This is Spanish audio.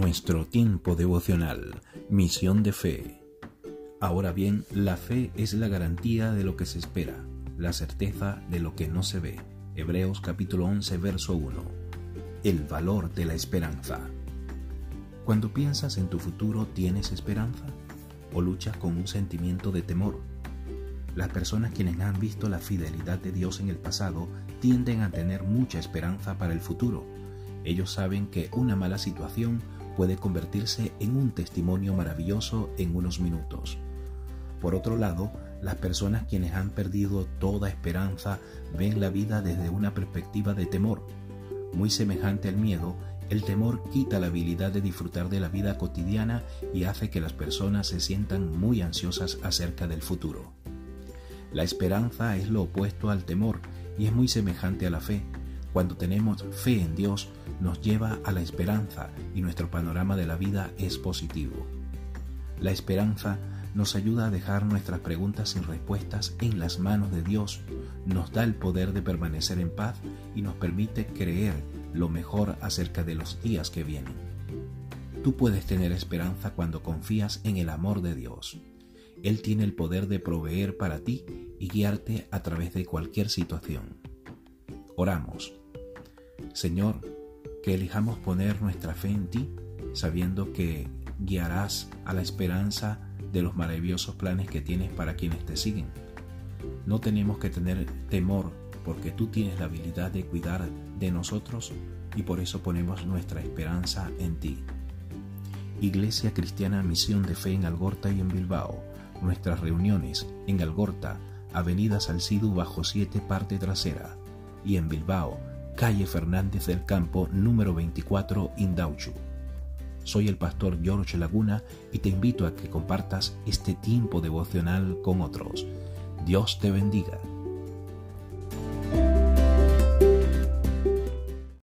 Nuestro tiempo devocional, misión de fe. Ahora bien, la fe es la garantía de lo que se espera, la certeza de lo que no se ve. Hebreos capítulo 11, verso 1. El valor de la esperanza. Cuando piensas en tu futuro, ¿tienes esperanza? ¿O luchas con un sentimiento de temor? Las personas quienes han visto la fidelidad de Dios en el pasado tienden a tener mucha esperanza para el futuro. Ellos saben que una mala situación puede convertirse en un testimonio maravilloso en unos minutos. Por otro lado, las personas quienes han perdido toda esperanza ven la vida desde una perspectiva de temor. Muy semejante al miedo, el temor quita la habilidad de disfrutar de la vida cotidiana y hace que las personas se sientan muy ansiosas acerca del futuro. La esperanza es lo opuesto al temor y es muy semejante a la fe. Cuando tenemos fe en Dios, nos lleva a la esperanza y nuestro panorama de la vida es positivo. La esperanza nos ayuda a dejar nuestras preguntas sin respuestas en las manos de Dios, nos da el poder de permanecer en paz y nos permite creer lo mejor acerca de los días que vienen. Tú puedes tener esperanza cuando confías en el amor de Dios. Él tiene el poder de proveer para ti y guiarte a través de cualquier situación. Oramos. Señor, que elijamos poner nuestra fe en ti, sabiendo que guiarás a la esperanza de los maravillosos planes que tienes para quienes te siguen. No tenemos que tener temor porque tú tienes la habilidad de cuidar de nosotros y por eso ponemos nuestra esperanza en ti. Iglesia Cristiana Misión de Fe en Algorta y en Bilbao. Nuestras reuniones en Algorta, Avenida Salcido bajo 7 parte trasera y en Bilbao, calle Fernández del Campo, número 24, Indauchu. Soy el pastor George Laguna y te invito a que compartas este tiempo devocional con otros. Dios te bendiga.